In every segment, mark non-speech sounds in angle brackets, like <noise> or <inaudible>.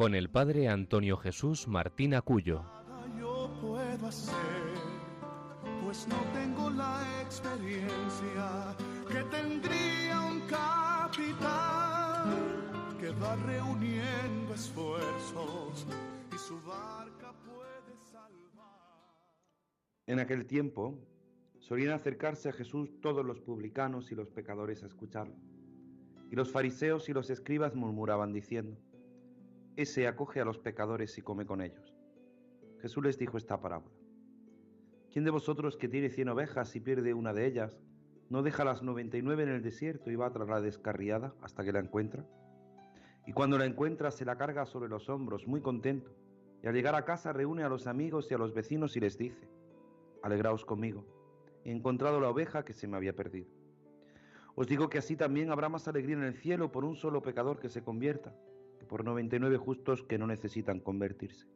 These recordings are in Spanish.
con el padre Antonio Jesús Martín Acuyo. Yo puedo hacer, pues no tengo la experiencia que tendría un capitán que va reuniendo esfuerzos y su barca puede salvar. En aquel tiempo solían acercarse a Jesús todos los publicanos y los pecadores a escucharlo. Y los fariseos y los escribas murmuraban diciendo, Ese acoge a los pecadores y come con ellos. Jesús les dijo esta parábola. ¿Quién de vosotros que tiene cien ovejas y pierde una de ellas, no deja las noventa y nueve en el desierto y va tras la descarriada hasta que la encuentra? Y cuando la encuentra se la carga sobre los hombros, muy contento, y al llegar a casa reúne a los amigos y a los vecinos y les dice, Alegraos conmigo, he encontrado la oveja que se me había perdido. Os digo que así también habrá más alegría en el cielo por un solo pecador que se convierta, que por 99 justos que no necesitan convertirse.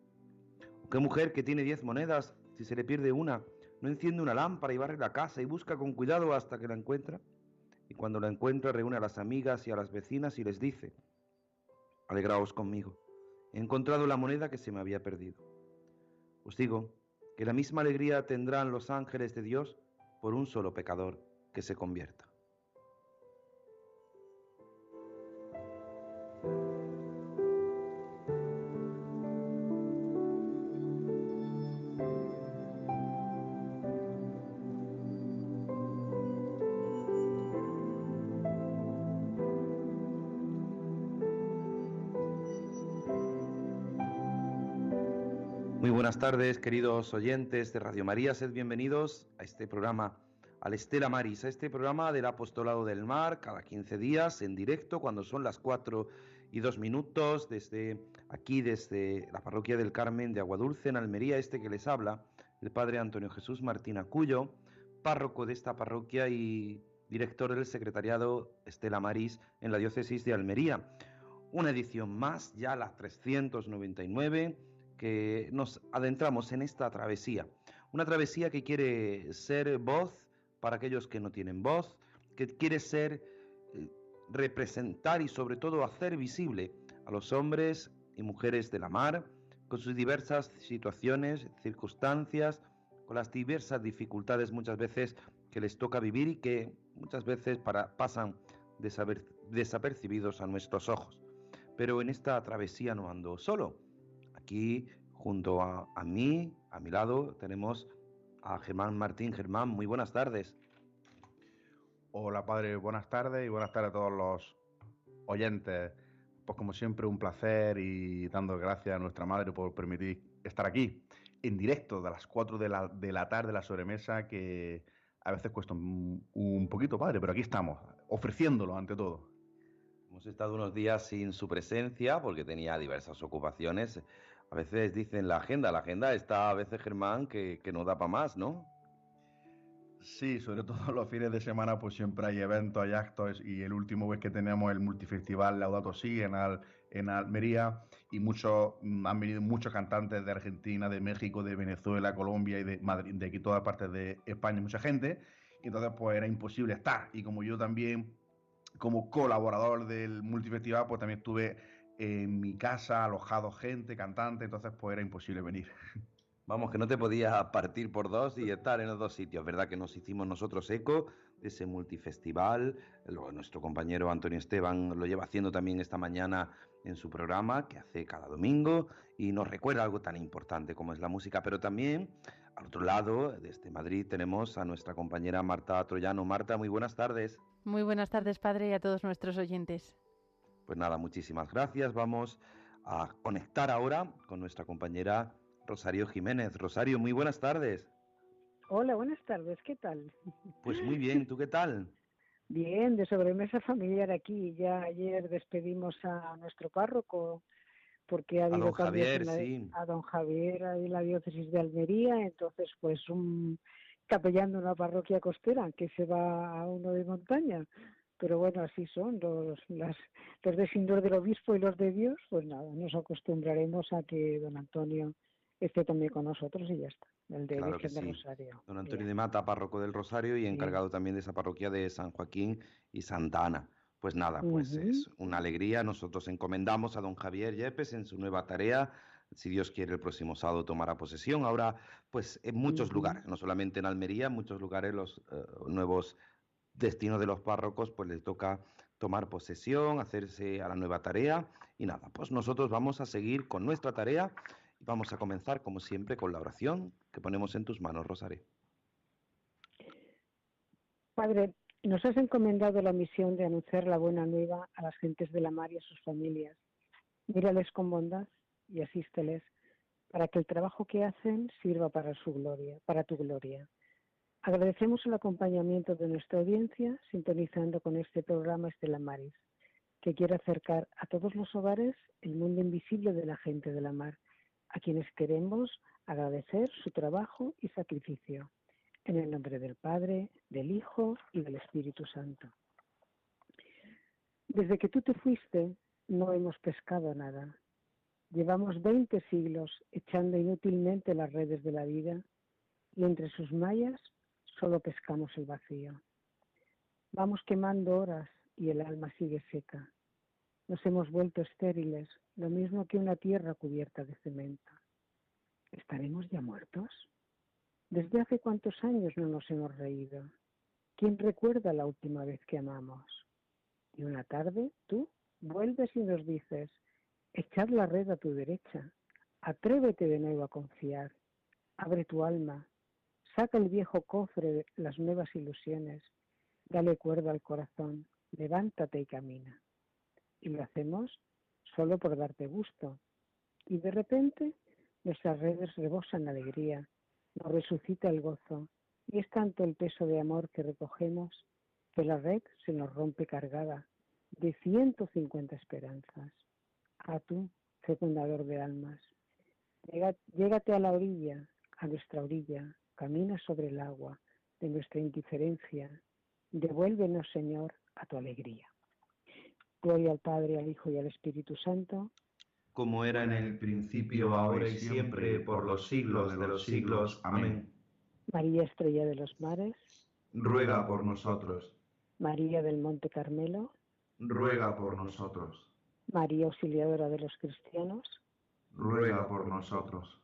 ¿O qué mujer que tiene 10 monedas, si se le pierde una, no enciende una lámpara y barre la casa y busca con cuidado hasta que la encuentra? Y cuando la encuentra reúne a las amigas y a las vecinas y les dice, Alegraos conmigo, he encontrado la moneda que se me había perdido. Os digo que la misma alegría tendrán los ángeles de Dios por un solo pecador que se convierta. Tardes, queridos oyentes de Radio María. Sed bienvenidos a este programa, al Estela Maris, a este programa del Apostolado del Mar, cada 15 días en directo, cuando son las 4 y 2 minutos, desde aquí, desde la Parroquia del Carmen de Aguadulce, en Almería, este que les habla, el Padre Antonio Jesús Martín Acuyo, párroco de esta parroquia y director del Secretariado Estela Maris en la Diócesis de Almería. Una edición más, ya la 399 que nos adentramos en esta travesía. Una travesía que quiere ser voz para aquellos que no tienen voz, que quiere ser eh, representar y sobre todo hacer visible a los hombres y mujeres de la mar, con sus diversas situaciones, circunstancias, con las diversas dificultades muchas veces que les toca vivir y que muchas veces pasan desapercibidos a nuestros ojos. Pero en esta travesía no ando solo, Aquí, junto a, mí, a mi lado, tenemos a Germán Martín. Germán, muy buenas tardes. Hola, padre, buenas tardes y buenas tardes a todos los oyentes. Pues como siempre, un placer y dando gracias a nuestra madre por permitir estar aquí en directo de las 4 de la, de la tarde, la sobremesa, que a veces cuesta un, un poquito, padre, pero aquí estamos, ofreciéndolo ante todo. Hemos estado unos días sin su presencia porque tenía diversas ocupaciones. A veces dicen la agenda, la agenda está a veces Germán que, no da para más, ¿no? Sí, sobre <laughs> todo los fines de semana pues siempre hay eventos, hay actos y el último vez que tenemos el multifestival Laudato Si en, en Almería y muchos mm, han venido muchos cantantes de Argentina, de México, de Venezuela, Colombia y de Madrid, de aquí todas partes de España, mucha gente y entonces pues era imposible estar y como yo también como colaborador del multifestival, pues también estuve en mi casa alojado gente, cantante, entonces pues era imposible venir. <laughs> Vamos, que no te podías partir por dos y estar en los dos sitios, ¿verdad? Que nos hicimos nosotros eco de ese multifestival. nuestro compañero Antonio Esteban lo lleva haciendo también esta mañana en su programa, que hace cada domingo, y nos recuerda algo tan importante como es la música. Pero también, al otro lado, desde Madrid, tenemos a nuestra compañera Marta Troyano. Marta, muy buenas tardes. Muy buenas tardes, padre, y a todos nuestros oyentes. Pues nada, muchísimas gracias. Vamos a conectar ahora con nuestra compañera Rosario Jiménez. Rosario, muy buenas tardes. Hola, buenas tardes, ¿qué tal? Pues muy bien, ¿tú qué tal? Bien, de sobremesa familiar aquí. Ya ayer despedimos a nuestro párroco, porque ha habido a cambios a don Javier en la diócesis de Almería, entonces pues un capellán de una parroquia costera que se va a uno de montaña. Pero bueno, así son los, las, los designios del obispo y los de Dios, pues nada, nos acostumbraremos a que don Antonio esté también con nosotros y ya está, el de claro del Rosario. Don Antonio de Mata, párroco del Rosario y encargado también de esa parroquia de San Joaquín y Santa Ana. Pues nada, pues es una alegría. Nosotros encomendamos a don Javier Yepes en su nueva tarea. Si Dios quiere, el próximo sábado tomará posesión. Ahora, pues en muchos lugares, no solamente en Almería, en muchos lugares los eh, nuevos destinos de los párrocos, pues les toca tomar posesión, hacerse a la nueva tarea. Y nada, pues nosotros vamos a seguir con nuestra tarea y vamos a comenzar, como siempre, con la oración que ponemos en tus manos, Rosario. Padre, nos has encomendado la misión de anunciar la buena nueva a las gentes de la mar y a sus familias. Mírales con bondad y asísteles para que el trabajo que hacen sirva para su gloria, para tu gloria. Agradecemos el acompañamiento de nuestra audiencia sintonizando con este programa Estela Maris, que quiere acercar a todos los hogares el mundo invisible de la gente de la mar, a quienes queremos agradecer su trabajo y sacrificio. En el nombre del Padre, del Hijo y del Espíritu Santo. Desde que tú te fuiste, no hemos pescado nada. Llevamos 20 siglos echando inútilmente las redes de la vida y entre sus mallas solo pescamos el vacío. Vamos quemando horas y el alma sigue seca. Nos hemos vuelto estériles, lo mismo que una tierra cubierta de cemento. ¿Estaremos ya muertos? ¿Desde hace cuántos años no nos hemos reído? ¿Quién recuerda la última vez que amamos? Y una tarde tú vuelves y nos dices, echad la red a tu derecha, atrévete de nuevo a confiar, abre tu alma, saca el viejo cofre de las nuevas ilusiones, dale cuerda al corazón, levántate y camina. Y lo hacemos solo por darte gusto. Y de repente nuestras redes rebosan alegría, nos resucita el gozo, y es tanto el peso de amor que recogemos que la red se nos rompe cargada de 150 esperanzas. A tú, fecundador de almas, llégate a la orilla, a nuestra orilla, camina sobre el agua de nuestra indiferencia, devuélvenos, Señor, a tu alegría. Gloria al Padre, al Hijo y al Espíritu Santo, como era en el principio, ahora y siempre, por los siglos de los siglos. Amén. María Estrella de los Mares, ruega por nosotros. María del Monte Carmelo, ruega por nosotros. María Auxiliadora de los Cristianos, ruega por nosotros.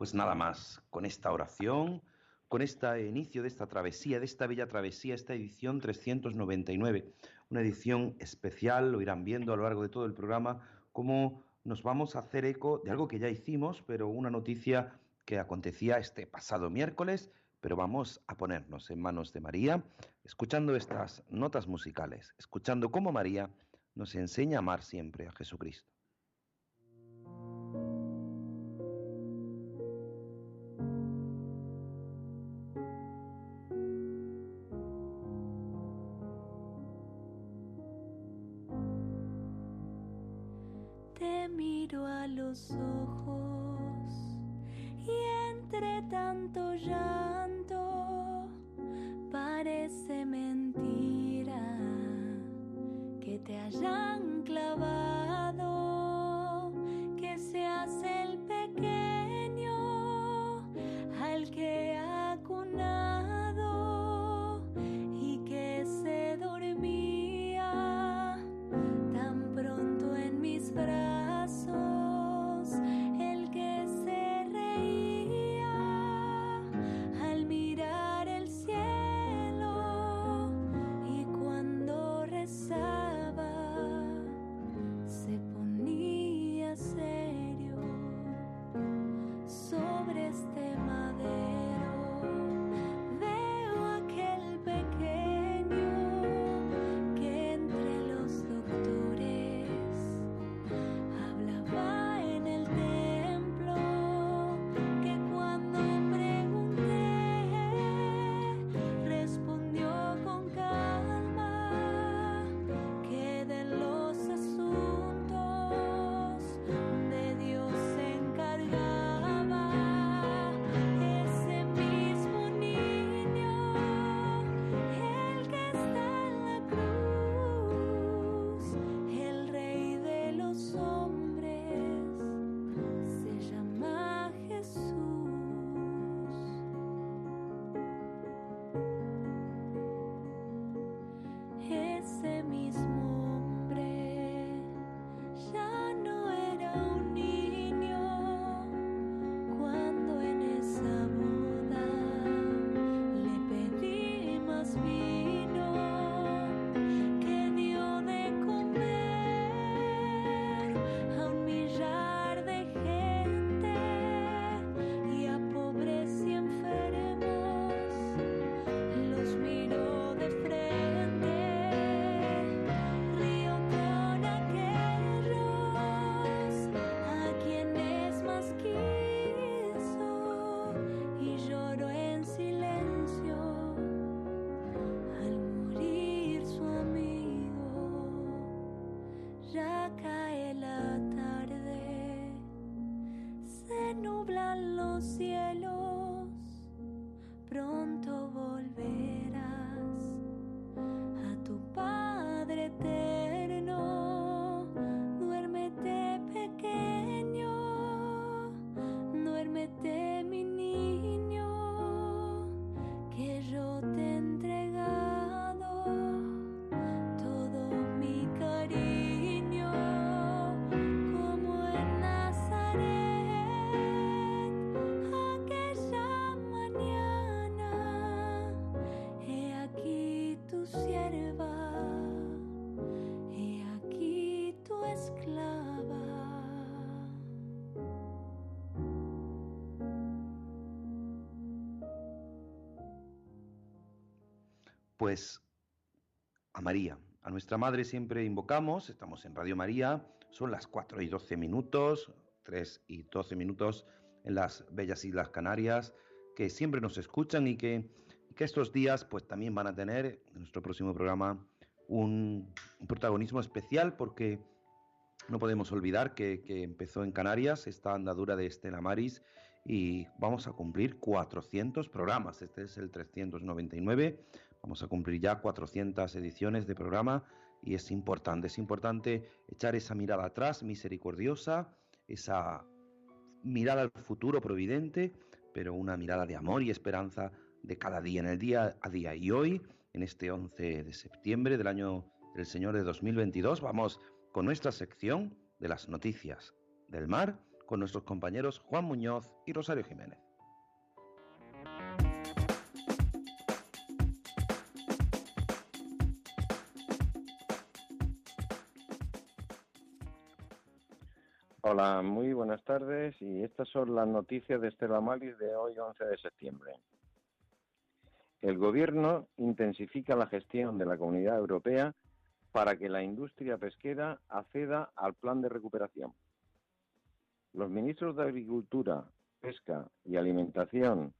Pues nada más, con esta oración, con este inicio de esta travesía, de esta bella travesía, esta edición 399, una edición especial, lo irán viendo a lo largo de todo el programa, cómo nos vamos a hacer eco de algo que ya hicimos, pero una noticia que acontecía este pasado miércoles, pero vamos a ponernos en manos de María, escuchando estas notas musicales, escuchando cómo María nos enseña a amar siempre a Jesucristo. Pues a María, a nuestra Madre siempre invocamos, estamos en Radio María, son las 4 y 12 minutos, 3 y 12 minutos en las bellas Islas Canarias, que siempre nos escuchan y que, que estos días pues también van a tener en nuestro próximo programa un, protagonismo especial porque no podemos olvidar que, que, empezó en Canarias esta andadura de Estela Maris y vamos a cumplir 400 programas. Este es el 399. Vamos a cumplir ya 400 ediciones de programa y es importante, es importante echar esa mirada atrás misericordiosa, esa mirada al futuro providente, pero una mirada de amor y esperanza de cada día, en el día a día. Y hoy, en este 11 de septiembre del año del Señor de 2022, vamos con nuestra sección de las noticias del mar con nuestros compañeros Juan Muñoz y Rosario Jiménez. Muy buenas tardes y estas son las noticias de Estela Maris de hoy 11 de septiembre. El Gobierno intensifica la gestión de la Comunidad Europea para que la industria pesquera acceda al plan de recuperación. Los ministros de Agricultura, Pesca y Alimentación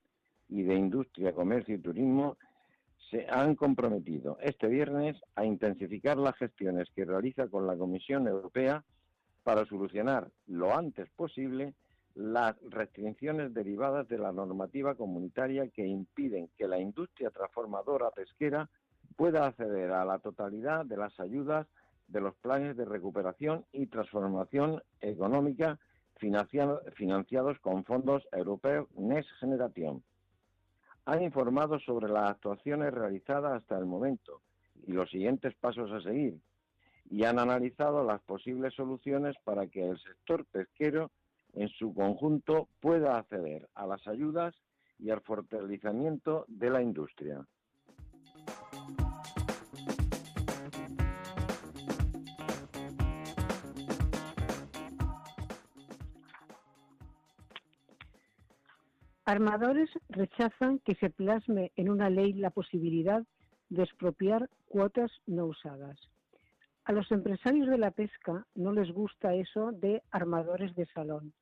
y de Industria, Comercio y Turismo se han comprometido este viernes a intensificar las gestiones que realiza con la Comisión Europea para solucionar lo antes posible las restricciones derivadas de la normativa comunitaria que impiden que la industria transformadora pesquera pueda acceder a la totalidad de las ayudas de los planes de recuperación y transformación económica financiados con fondos europeos Next Generation. Han informado sobre las actuaciones realizadas hasta el momento y los siguientes pasos a seguir, y han analizado las posibles soluciones para que el sector pesquero en su conjunto pueda acceder a las ayudas y al fortalecimiento de la industria. Armadores rechazan que se plasme en una ley la posibilidad de expropiar cuotas no usadas. A los empresarios de la pesca no les gusta eso de armadores de salón.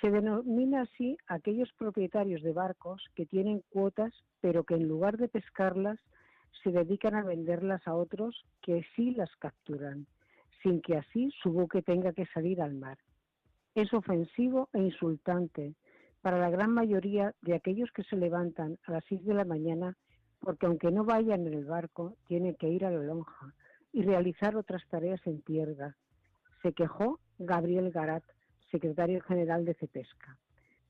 Se denomina así a aquellos propietarios de barcos que tienen cuotas, pero que en lugar de pescarlas, se dedican a venderlas a otros que sí las capturan, sin que así su buque tenga que salir al mar. Es ofensivo e insultante para la gran mayoría de aquellos que se levantan a las 6 de la mañana porque aunque no vayan en el barco, tienen que ir a la lonja y realizar otras tareas en tierra. Se quejó Gabriel Garat, secretario general de CEPESCA.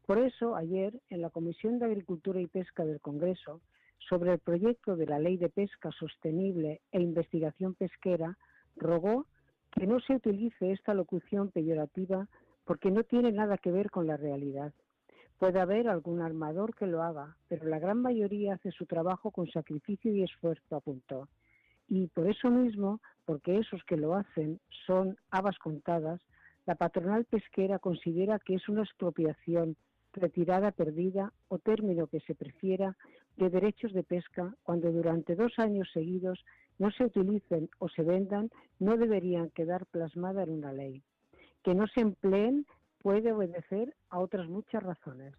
Por eso, ayer, en la Comisión de Agricultura y Pesca del Congreso, sobre el proyecto de la Ley de Pesca Sostenible e Investigación Pesquera, rogó que no se utilice esta locución peyorativa porque no tiene nada que ver con la realidad. Puede haber algún armador que lo haga, pero la gran mayoría hace su trabajo con sacrificio y esfuerzo, apuntó. Y por eso mismo, porque esos que lo hacen son habas contadas, la patronal pesquera considera que es una expropiación, retirada perdida o término que se prefiera de derechos de pesca cuando durante dos años seguidos no se utilicen o se vendan, no deberían quedar plasmadas en una ley. Que no se empleen puede obedecer a otras muchas razones.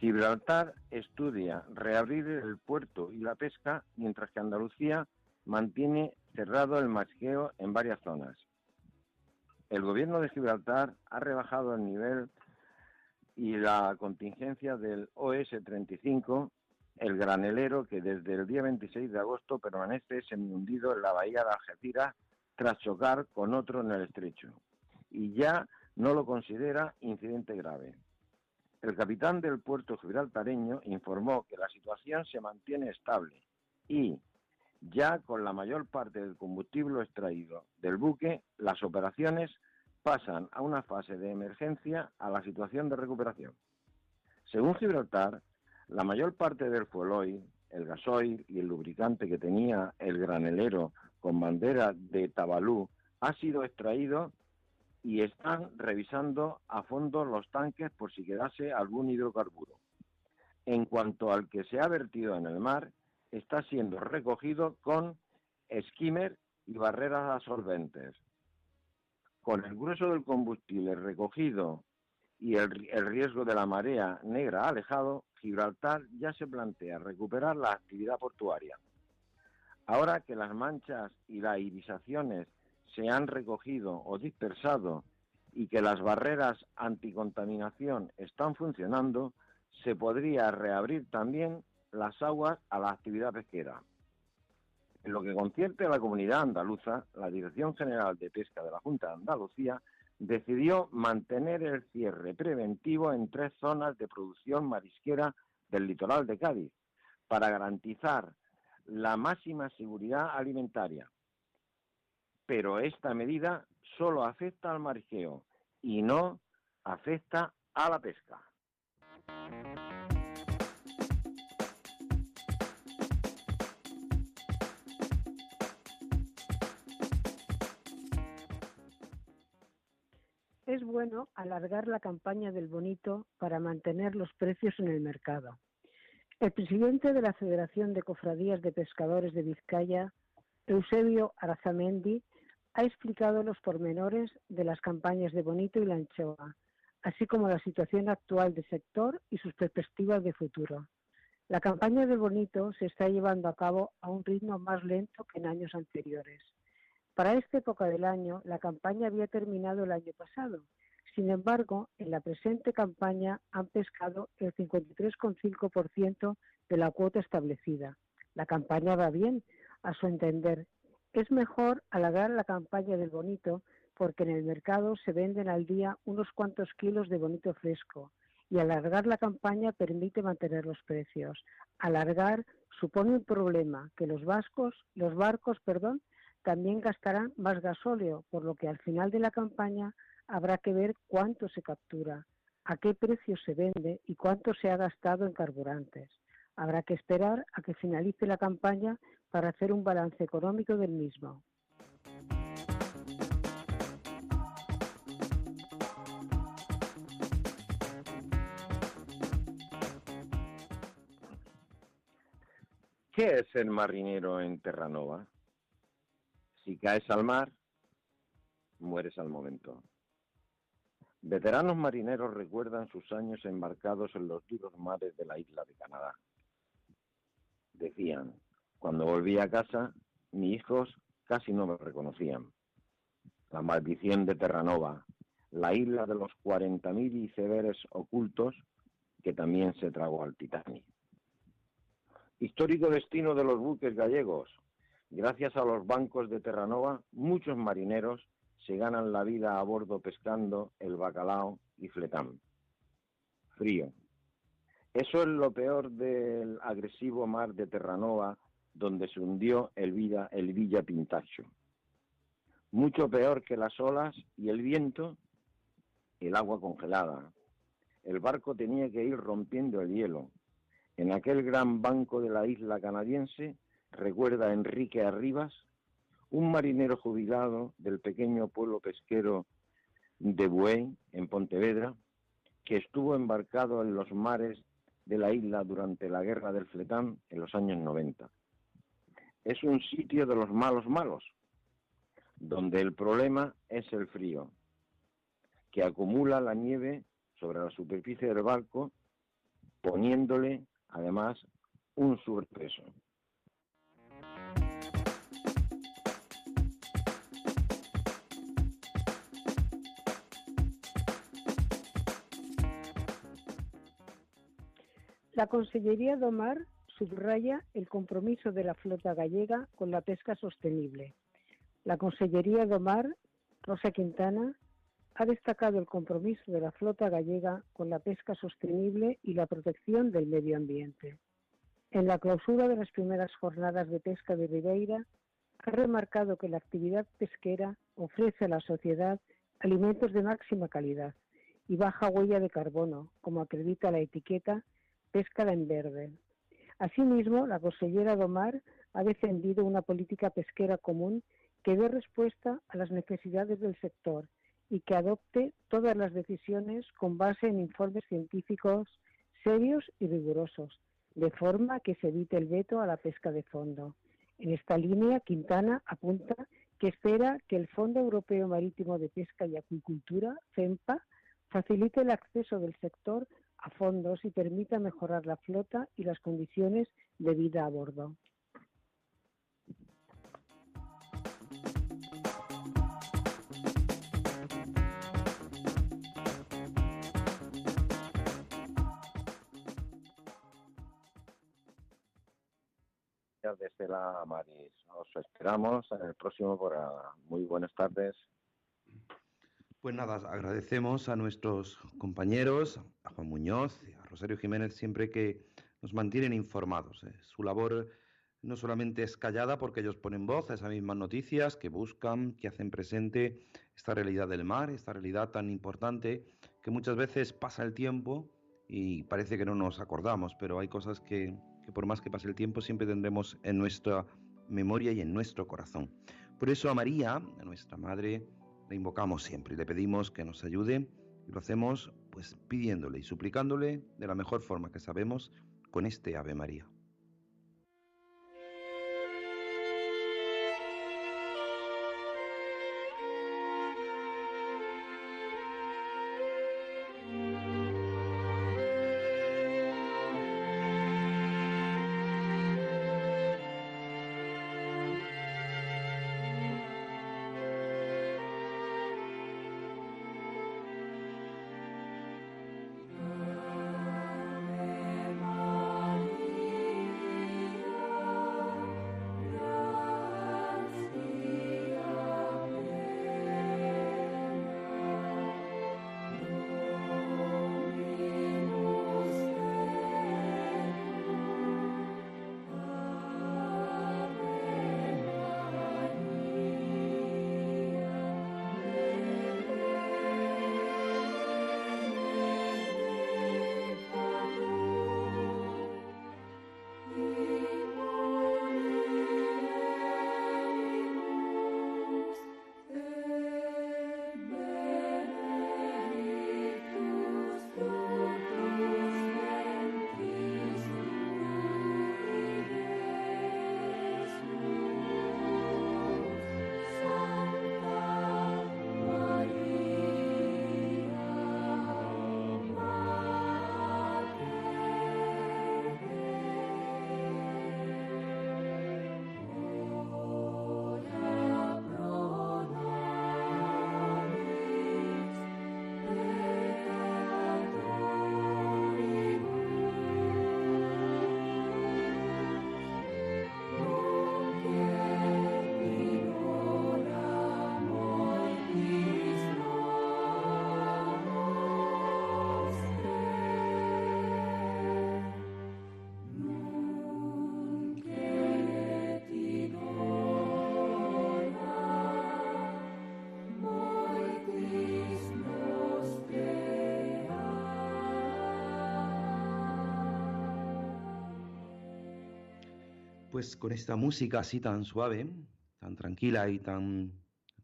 Gibraltar estudia reabrir el puerto y la pesca, mientras que Andalucía mantiene cerrado el marisqueo en varias zonas. El gobierno de Gibraltar ha rebajado el nivel y la contingencia del OS-35, el granelero que desde el día 26 de agosto permanece semi-hundido en la bahía de Algeciras tras chocar con otro en el estrecho, y ya no lo considera incidente grave. El capitán del puerto gibraltareño informó que la situación se mantiene estable y, ya con la mayor parte del combustible extraído del buque, las operaciones pasan a una fase de emergencia a la situación de recuperación. Según Gibraltar, la mayor parte del fueloil, el gasoil y el lubricante que tenía el granelero con bandera de Tabalú ha sido extraído y están revisando a fondo los tanques por si quedase algún hidrocarburo. En cuanto al que se ha vertido en el mar, está siendo recogido con skimmer y barreras absorbentes. Con el grueso del combustible recogido y el, el, riesgo de la marea negra alejado, Gibraltar ya se plantea recuperar la actividad portuaria. Ahora que las manchas y las irisaciones se han recogido o dispersado y que las barreras anticontaminación están funcionando, se podría reabrir también las aguas a la actividad pesquera. En lo que concierne a la comunidad andaluza, la Dirección General de Pesca de la Junta de Andalucía decidió mantener el cierre preventivo en tres zonas de producción marisquera del litoral de Cádiz para garantizar la máxima seguridad alimentaria, pero esta medida solo afecta al marisqueo y no afecta a la pesca. Es bueno alargar la campaña del bonito para mantener los precios en el mercado. El presidente de la Federación de Cofradías de Pescadores de Vizcaya, Eusebio Arazamendi, ha explicado los pormenores de las campañas de Bonito y la anchoa, así como la situación actual del sector y sus perspectivas de futuro. La campaña de Bonito se está llevando a cabo a un ritmo más lento que en años anteriores. Para esta época del año, la campaña había terminado el año pasado. Sin embargo, en la presente campaña han pescado el 53,5% de la cuota establecida. La campaña va bien, a su entender, es mejor alargar la campaña del bonito porque en el mercado se venden al día unos cuantos kilos de bonito fresco y alargar la campaña permite mantener los precios. Alargar supone un problema que los vascos, los barcos, perdón, también gastarán más gasóleo, por lo que al final de la campaña habrá que ver cuánto se captura, a qué precio se vende y cuánto se ha gastado en carburantes. Habrá que esperar a que finalice la campaña para hacer un balance económico del mismo. ¿Qué es el marinero en Terranova? Si caes al mar, mueres al momento. Veteranos marineros recuerdan sus años embarcados en los duros mares de la isla de Canadá. Decían, cuando volví a casa, mis hijos casi no me reconocían. La maldición de Terranova, la isla de los 40.000 icebergs ocultos que también se tragó al Titanic. Histórico destino de los buques gallegos. Gracias a los bancos de Terranova, muchos marineros se ganan la vida a bordo pescando el bacalao y fletán. Frío. Eso es lo peor del agresivo mar de Terranova donde se hundió el, Villa, el Villa Pintacho. Mucho peor que las olas y el viento, el agua congelada. El barco tenía que ir rompiendo el hielo. En aquel gran banco de la isla canadiense, recuerda Enrique Arribas, un marinero jubilado del pequeño pueblo pesquero de Buey, en Pontevedra, que estuvo embarcado en los mares de la isla durante la guerra del Fletán en los años 90 es un sitio de los malos malos, donde el problema es el frío, que acumula la nieve sobre la superficie del barco poniéndole además un sobrepeso. La Consellería Domar subraya el compromiso de la flota gallega con la pesca sostenible. La Consellería Domar, Rosa Quintana, ha destacado el compromiso de la flota gallega con la pesca sostenible y la protección del medio ambiente. En la clausura de las primeras jornadas de pesca de Ribeira, ha remarcado que la actividad pesquera ofrece a la sociedad alimentos de máxima calidad y baja huella de carbono, como acredita la etiqueta Pesca en Verde. Asimismo, la consellera Domar ha defendido una política pesquera común que dé respuesta a las necesidades del sector y que adopte todas las decisiones con base en informes científicos serios y rigurosos, de forma que se evite el veto a la pesca de fondo. En esta línea, Quintana apunta que espera que el Fondo Europeo Marítimo de Pesca y Acuicultura, FEMPA, facilite el acceso del sector a fondos y permita mejorar la flota y las condiciones de vida a bordo. Desde la Maris, os esperamos en el próximo programa. Muy buenas tardes. Pues nada, agradecemos a nuestros compañeros, a Juan Muñoz y a Rosario Jiménez, siempre que nos mantienen informados. ¿eh? Su labor no solamente es callada porque ellos ponen voz a esas mismas noticias, que buscan, que hacen presente esta realidad del mar, esta realidad tan importante que muchas veces pasa el tiempo y parece que no nos acordamos, pero hay cosas que, que por más que pase el tiempo siempre tendremos en nuestra memoria y en nuestro corazón. Por eso a María, a nuestra Madre, le invocamos siempre y le pedimos que nos ayude y lo hacemos pues pidiéndole y suplicándole de la mejor forma que sabemos con este Ave María. Pues con esta música así tan suave, tan tranquila y tan,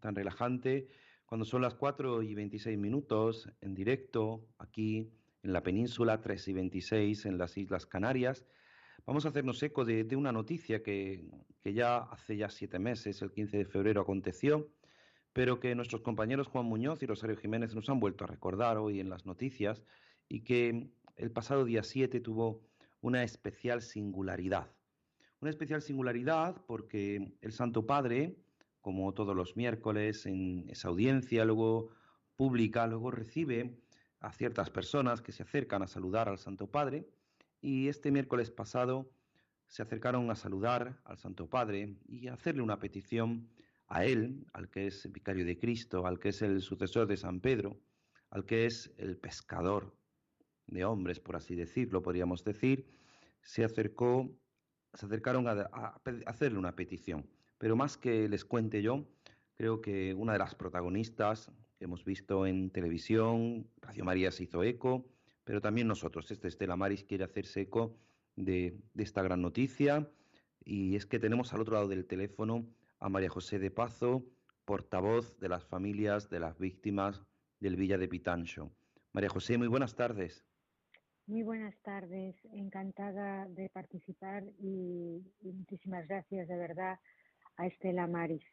tan relajante, cuando son las 4 y 26 minutos en directo aquí en la península, 3 y 26 en las Islas Canarias, vamos a hacernos eco de, una noticia que, que, ya hace ya siete meses, el 15 de febrero, aconteció, pero que nuestros compañeros Juan Muñoz y Rosario Jiménez nos han vuelto a recordar hoy en las noticias y que el pasado día 7 tuvo una especial singularidad. Una especial singularidad porque el Santo Padre, como todos los miércoles en esa audiencia luego pública, luego recibe a ciertas personas que se acercan a saludar al Santo Padre y este miércoles pasado se acercaron a saludar al Santo Padre y a hacerle una petición a él, al que es vicario de Cristo, al que es el sucesor de San Pedro, al que es el pescador de hombres, por así decirlo, podríamos decir, se acercó, se acercaron a, hacerle una petición. Pero más que les cuente yo, creo que una de las protagonistas que hemos visto en televisión, Radio María se hizo eco, pero también nosotros, este Estela Maris quiere hacerse eco de, esta gran noticia y es que tenemos al otro lado del teléfono a María José de Pazo, portavoz de las familias de las víctimas del Villa de Pitancho. María José, muy buenas tardes. Muy buenas tardes, encantada de participar y, muchísimas gracias de verdad a Estela Maris.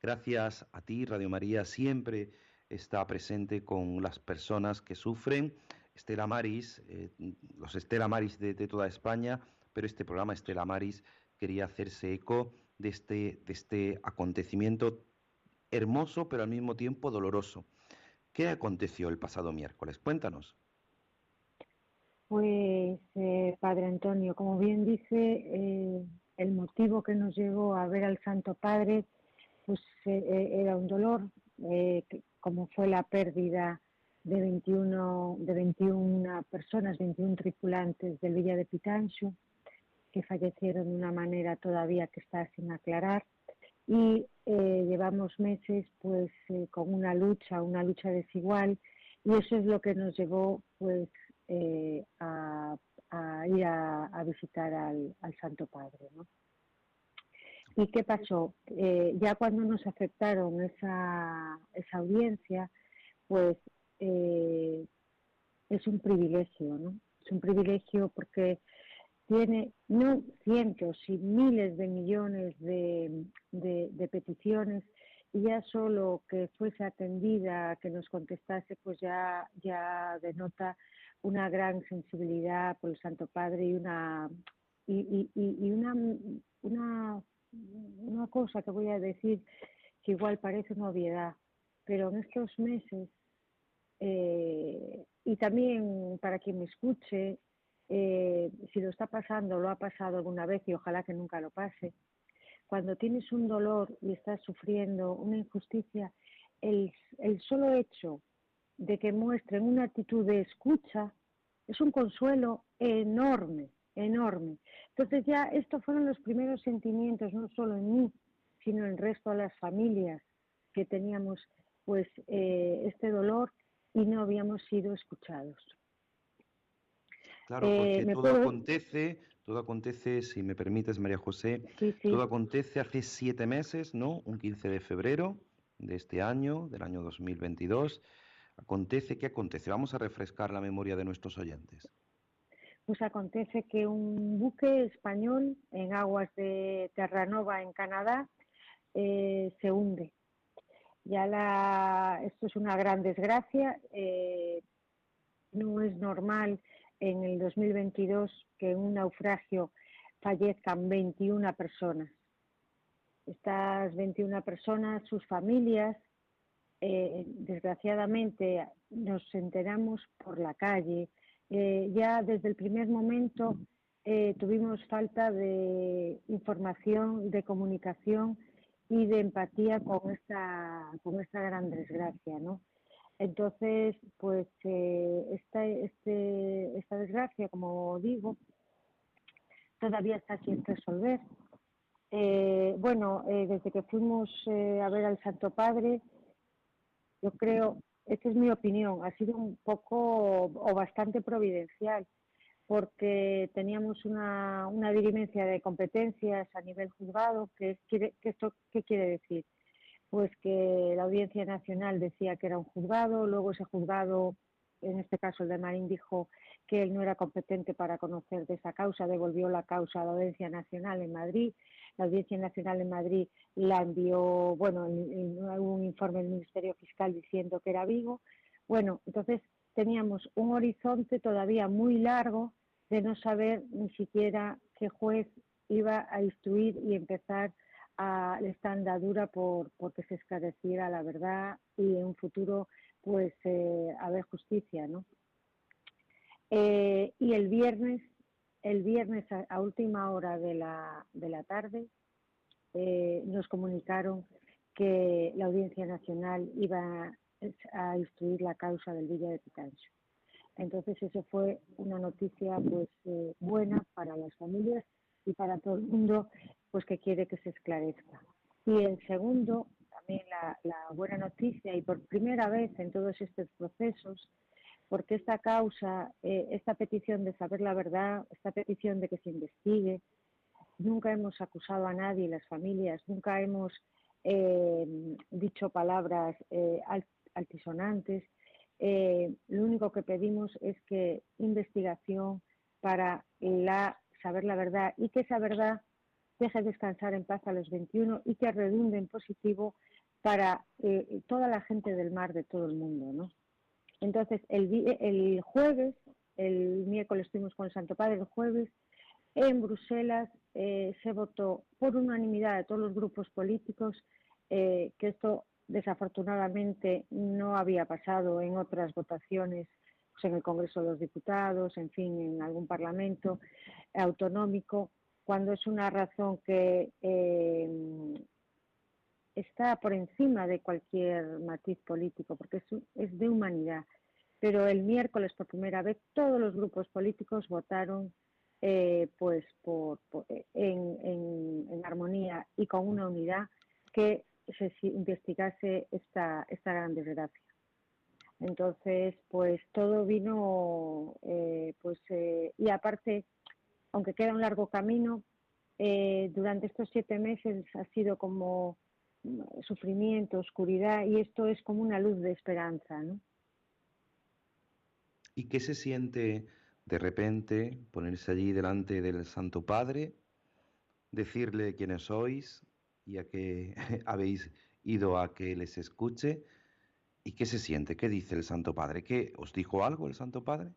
Gracias a ti, Radio María siempre está presente con las personas que sufren Estela Maris, eh, los Estela Maris de, toda España, pero este programa Estela Maris quería hacerse eco de este, de este acontecimiento hermoso, pero al mismo tiempo doloroso. ¿Qué aconteció el pasado miércoles? Cuéntanos. Pues, eh, Padre Antonio, como bien dice, eh, el motivo que nos llevó a ver al Santo Padre, pues era un dolor, como fue la pérdida de 21, de 21 personas, 21 tripulantes del Villa de Pitancho, que fallecieron de una manera todavía que está sin aclarar. Y eh, llevamos meses pues eh, con una lucha, una lucha desigual, y eso es lo que nos llevó pues eh, a, ir a, visitar al, Santo Padre. ¿Y qué pasó? ya cuando nos aceptaron esa, esa audiencia, pues eh, es un privilegio, ¿no? Es un privilegio porque tiene no cientos y miles de millones de, de, peticiones y ya solo que fuese atendida, que nos contestase, pues ya, ya denota una gran sensibilidad por el Santo Padre y una y, y, una, una, una cosa que voy a decir que igual parece una obviedad, pero en estos meses eh, y también para quien me escuche, eh, si lo está pasando, lo ha pasado alguna vez y ojalá que nunca lo pase, cuando tienes un dolor y estás sufriendo una injusticia, el, el solo hecho de que muestren una actitud de escucha es un consuelo enorme, enorme. Entonces ya estos fueron los primeros sentimientos, no solo en mí, sino en el resto de las familias que teníamos pues eh, este dolor y no habíamos sido escuchados. Claro, porque eh, todo acontece, todo acontece, si me permites, María José, todo acontece hace siete meses, ¿no? Un 15 de febrero de este año, del año 2022. Acontece, ¿qué acontece? Vamos a refrescar la memoria de nuestros oyentes. Pues acontece que un buque español en aguas de Terranova, en Canadá, eh, se hunde ya la, esto es una gran desgracia. Eh, no es normal en el 2022 que en un naufragio fallezcan 21 personas. Estas 21 personas, sus familias, eh, desgraciadamente nos enteramos por la calle. Eh, ya desde el primer momento tuvimos falta de información, de comunicación y de empatía con esta, con esta gran desgracia, ¿no? Entonces, pues eh, esta, este, esta desgracia, como digo, todavía está sin resolver. Eh, bueno, eh, desde que fuimos eh, a ver al Santo Padre, yo creo, esta es mi opinión, ha sido un poco o bastante providencial, porque teníamos una, una dirimencia de competencias a nivel juzgado. que esto, ¿Qué quiere decir? Pues que la Audiencia Nacional decía que era un juzgado, luego ese juzgado, en este caso el de Marín, dijo que él no era competente para conocer de esa causa, devolvió la causa a la Audiencia Nacional en Madrid. La Audiencia Nacional en Madrid la envió, bueno, hubo un informe del Ministerio Fiscal diciendo que era Vigo. Bueno, entonces teníamos un horizonte todavía muy largo de no saber ni siquiera qué juez iba a instruir y empezar a esta andadura por porque se esclareciera la verdad y en un futuro pues eh, haber justicia, ¿no? Eh, y el viernes, el viernes a, última hora de la, de la tarde, eh, nos comunicaron que la Audiencia Nacional iba a instruir la causa del Villa de Pitancho. Entonces eso fue una noticia pues buena para las familias y para todo el mundo pues que quiere que se esclarezca. Y en segundo, también la, buena noticia y por primera vez en todos estos procesos, porque esta causa, eh, esta petición de saber la verdad, esta petición de que se investigue, nunca hemos acusado a nadie, las familias, nunca hemos eh, dicho palabras eh, altisonantes. lo único que pedimos es que investigación para la saber la verdad y que esa verdad deje descansar en paz a los 21 y que redunde en positivo para eh, toda la gente del mar de todo el mundo, ¿no? Entonces, el, el jueves, el miércoles estuvimos con el Santo Padre, el jueves en Bruselas eh, se votó por unanimidad de todos los grupos políticos eh, que esto desafortunadamente no había pasado en otras votaciones pues, en el Congreso de los Diputados, en fin, en algún parlamento autonómico, cuando es una razón que eh, está por encima de cualquier matiz político, porque es, de humanidad. Pero el miércoles, por primera vez, todos los grupos políticos votaron eh, pues en, armonía y con una unidad que se investigase esta, esta gran desgracia. Entonces, pues todo vino, eh, pues, eh, y aparte, aunque queda un largo camino, eh, durante estos siete meses ha sido como sufrimiento, oscuridad, y esto es como una luz de esperanza, ¿no? ¿Y qué se siente de repente ponerse allí delante del Santo Padre, decirle quiénes sois y a qué <laughs> habéis ido a que les escuche? ¿Y qué se siente? ¿Qué dice el Santo Padre? ¿Qué os dijo algo el Santo Padre?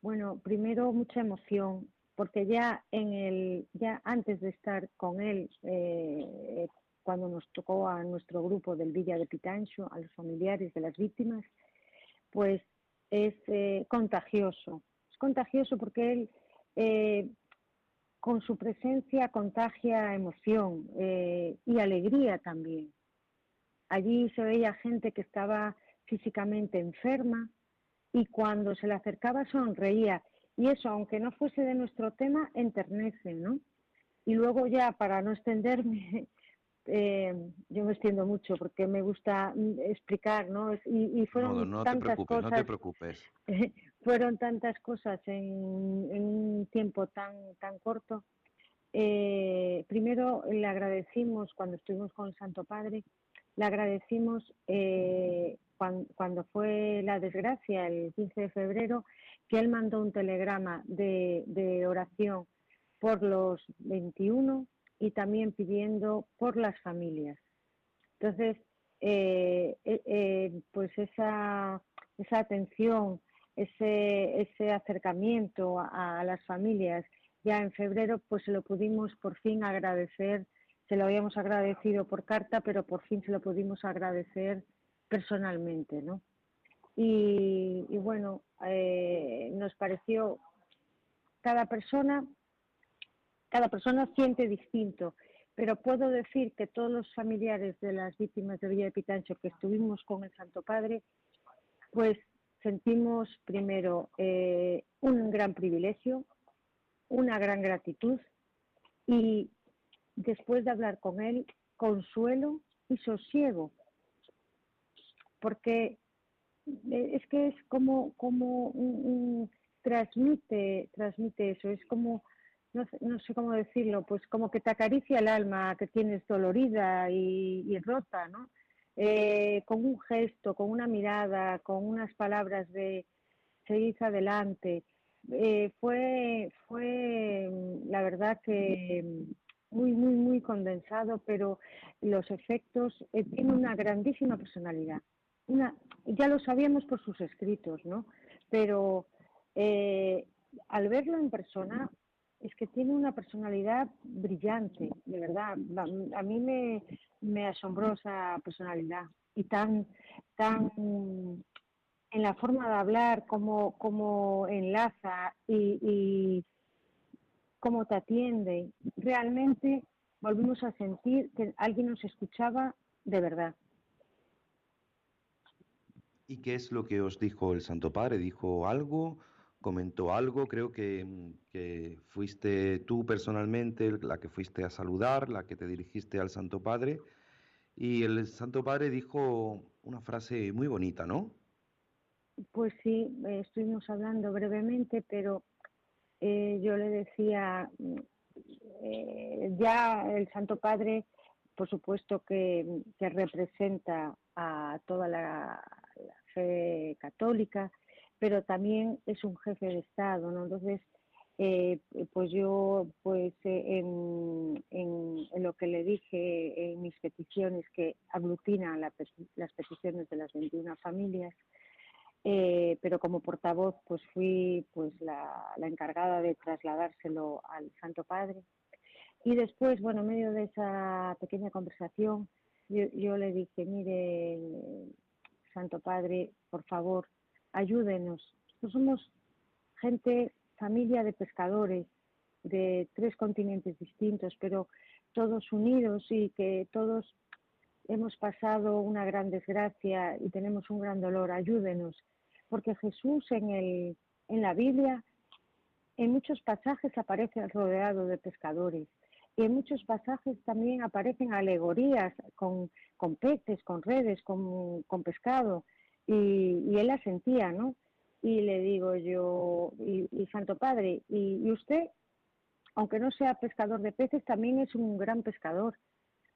Bueno, primero mucha emoción, porque ya en el, ya antes de estar con él, eh, cuando nos tocó a nuestro grupo del Villa de Pitancho, a los familiares de las víctimas, pues es eh, contagioso. Es contagioso porque él eh, con su presencia contagia emoción y alegría también. Allí se veía gente que estaba físicamente enferma y cuando se le acercaba sonreía. Y eso, aunque no fuese de nuestro tema, enternece, ¿no? Y luego ya, para no extenderme, eh, yo me extiendo mucho porque me gusta mm, explicar, ¿no? Y, fueron tantas cosas. No te preocupes. fueron tantas cosas en, un tiempo tan, tan corto. Eh, primero le agradecimos cuando estuvimos con el Santo Padre le agradecimos eh, cuando, fue la desgracia, el 15 de febrero, que él mandó un telegrama de, oración por los 21 y también pidiendo por las familias. Entonces, eh, eh, pues esa, esa atención, ese, ese acercamiento a, las familias, ya en febrero, pues se lo pudimos por fin agradecer se lo habíamos agradecido por carta, pero por fin se lo pudimos agradecer personalmente, ¿no? Y, bueno, eh, nos pareció cada persona, cada persona siente distinto, pero puedo decir que todos los familiares de las víctimas de Villa de Pitancho que estuvimos con el Santo Padre, pues sentimos primero eh, un gran privilegio, una gran gratitud y después de hablar con él, consuelo y sosiego, porque es que es como, como un, transmite, transmite eso, es como, no, sé cómo decirlo, pues como que te acaricia el alma que tienes dolorida y, rota, ¿no? Eh, con un gesto, con una mirada, con unas palabras de seguir adelante. Eh, fue, fue la verdad que muy, muy, muy condensado, pero los efectos, eh, tiene una grandísima personalidad. una, ya lo sabíamos por sus escritos, ¿no? Pero eh, al verlo en persona, es que tiene una personalidad brillante, de verdad. A mí me, me asombró esa personalidad y tan, tan en la forma de hablar, cómo, cómo enlaza y, y cómo te atiende. Realmente volvimos a sentir que alguien nos escuchaba de verdad. ¿Y qué es lo que os dijo el Santo Padre? ¿Dijo algo? ¿Comentó algo? Creo que, que, fuiste tú personalmente la que fuiste a saludar, la que te dirigiste al Santo Padre. Y el Santo Padre dijo una frase muy bonita, ¿no? Pues sí, estuvimos hablando brevemente, pero eh, yo le decía, eh, ya el Santo Padre, por supuesto que, representa a toda la, fe católica, pero también es un jefe de Estado, ¿no? Entonces, eh, pues yo, pues en, en, lo que le dije en mis peticiones, que aglutinan las peticiones de las 21 familias, eh, pero como portavoz pues fui pues la, encargada de trasladárselo al Santo Padre y después bueno en medio de esa pequeña conversación yo, le dije mire Santo Padre por favor ayúdenos. Nosotros somos gente familia de pescadores de tres continentes distintos pero todos unidos y que todos hemos pasado una gran desgracia y tenemos un gran dolor, ayúdenos, porque Jesús en, el, en la Biblia en muchos pasajes aparece rodeado de pescadores y en muchos pasajes también aparecen alegorías con, con peces, con redes, con, con pescado y, él la sentía, ¿no? Y le digo yo, y, Santo Padre, y usted, aunque no sea pescador de peces, también es un gran pescador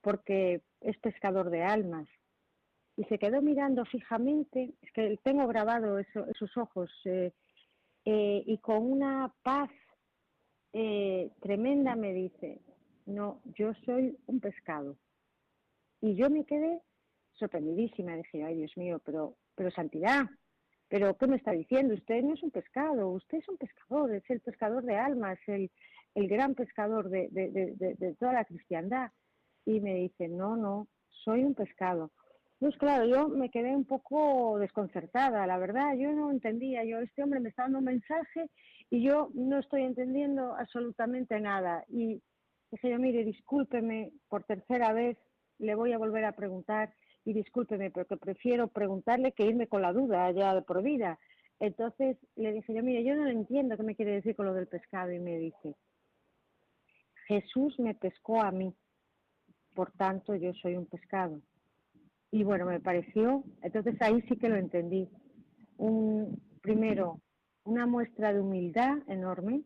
porque es pescador de almas. Y se quedó mirando fijamente, es que tengo grabado esos ojos, eh, eh, y con una paz eh, tremenda me dice, no, yo soy un pescado. Y yo me quedé sorprendidísima, dije, ay Dios mío, pero, pero santidad, pero ¿qué me está diciendo? Usted no es un pescado, usted es un pescador, es el pescador de almas, el, el gran pescador de, de toda la cristiandad y me dice, no, no, soy un pescado. Pues claro, yo me quedé un poco desconcertada, la verdad, yo no entendía, yo, este hombre me está dando un mensaje y yo no estoy entendiendo absolutamente nada. Y dije yo, mire, discúlpeme por tercera vez, le voy a volver a preguntar y discúlpeme, porque prefiero preguntarle que irme con la duda ya de por vida. Entonces le dije yo, mire, yo no entiendo qué me quiere decir con lo del pescado y me dice, Jesús me pescó a mí por tanto yo soy un pescado. Y bueno, me pareció, entonces ahí sí que lo entendí. Un, primero, una muestra de humildad enorme,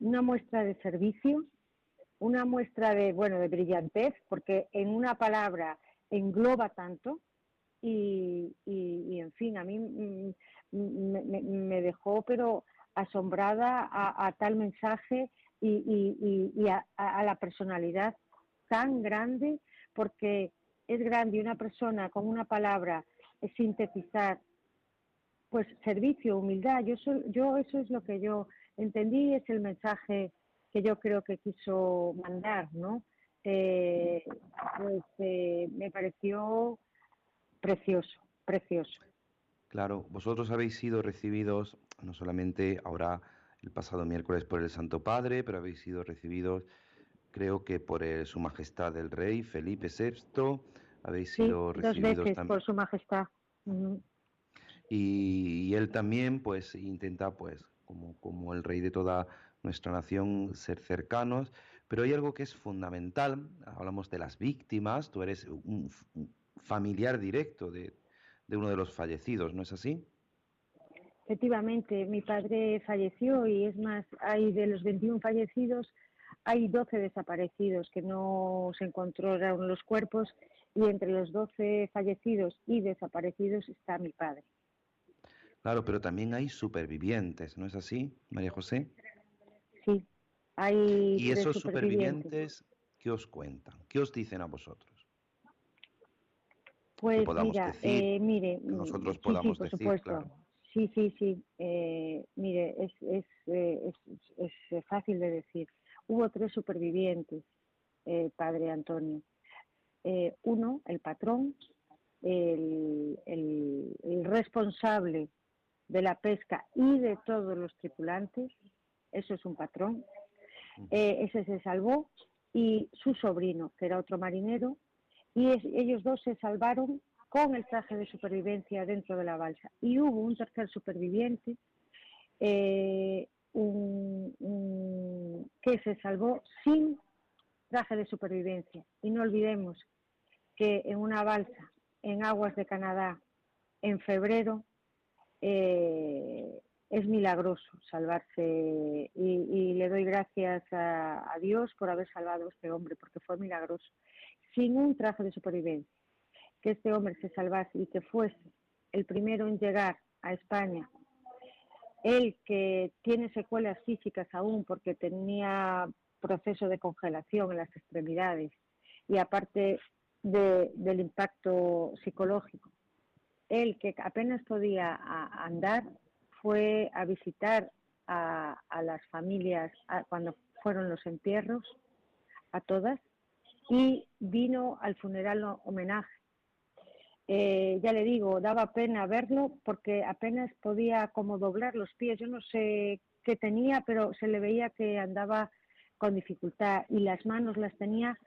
una muestra de servicio, una muestra de, bueno, de brillantez, porque en una palabra engloba tanto y, y, en fin, a mí mm, me, dejó pero asombrada a, tal mensaje y, y a, a, la personalidad tan grande porque es grande una persona con una palabra sintetizar pues servicio, humildad. Yo, yo eso es lo que yo entendí, es el mensaje que yo creo que quiso mandar, ¿no? Eh, pues eh, me pareció precioso, precioso. Claro, vosotros habéis sido recibidos no solamente ahora el pasado miércoles por el Santo Padre, pero habéis sido recibidos creo que por Su Majestad el Rey Felipe VI habéis sido recibidos dos veces por Su Majestad. y, él también, pues, intenta, pues, como, como el rey de toda nuestra nación, ser cercanos. Pero hay algo que es fundamental. Hablamos de las víctimas. Tú eres un, familiar directo de, de uno de los fallecidos, ¿no es así? Efectivamente, mi padre falleció y es más, hay de los 21 fallecidos, hay 12 desaparecidos que no se encontraron los cuerpos y entre los 12 fallecidos y desaparecidos está mi padre. Claro, pero también hay supervivientes, ¿no es así, María José? Sí, hay. ¿Y esos supervivientes qué os cuentan? ¿Qué os dicen a vosotros? pues mira, eh, mire, nosotros podamos por decir, supuesto. Sí, sí, sí. Eh, mire, es, es, eh, es, es, fácil de decir. Hubo tres supervivientes, eh, padre Antonio. uno, el patrón, el, el, el, responsable de la pesca y de todos los tripulantes, eso es un patrón. Ese se salvó y su sobrino, que era otro marinero, y ellos dos se salvaron con el traje de supervivencia dentro de la balsa. Y hubo un tercer superviviente eh, que se salvó sin traje de supervivencia. Y no olvidemos que en una balsa en aguas de Canadá en febrero eh, es milagroso salvarse y, le doy gracias a, Dios por haber salvado a este hombre porque fue milagroso sin un traje de supervivencia. Que este hombre se salvase y que fuese el primero en llegar a España, él que tiene secuelas físicas aún porque tenía proceso de congelación en las extremidades y aparte del impacto psicológico, él que apenas podía andar fue a visitar a, las familias cuando fueron los entierros, a todas, y vino al funeral homenaje eh, ya le digo, daba pena verlo porque apenas podía como doblar los pies. Yo no sé qué tenía, pero se le veía que andaba con dificultad y las manos las tenía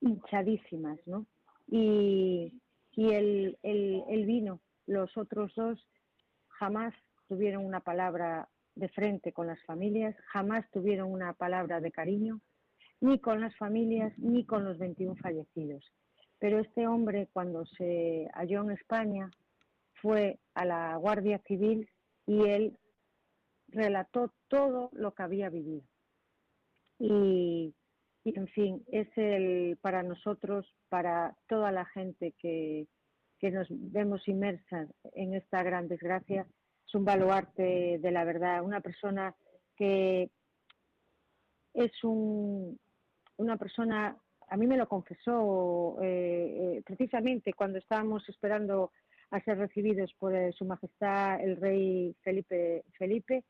hinchadísimas, ¿no? Y, y el, vino, los otros dos jamás tuvieron una palabra de frente con las familias, jamás tuvieron una palabra de cariño, ni con las familias, ni con los 21 fallecidos. Pero este hombre, cuando se halló en España, fue a la Guardia Civil y él relató todo lo que había vivido. Y, en fin, es el para nosotros, para toda la gente que, que nos vemos inmersas en esta gran desgracia, es un baluarte de la verdad, una persona que es un, una persona a mí me lo confesó eh, eh, precisamente cuando estábamos esperando a ser recibidos por eh, Su Majestad el Rey Felipe. Felipe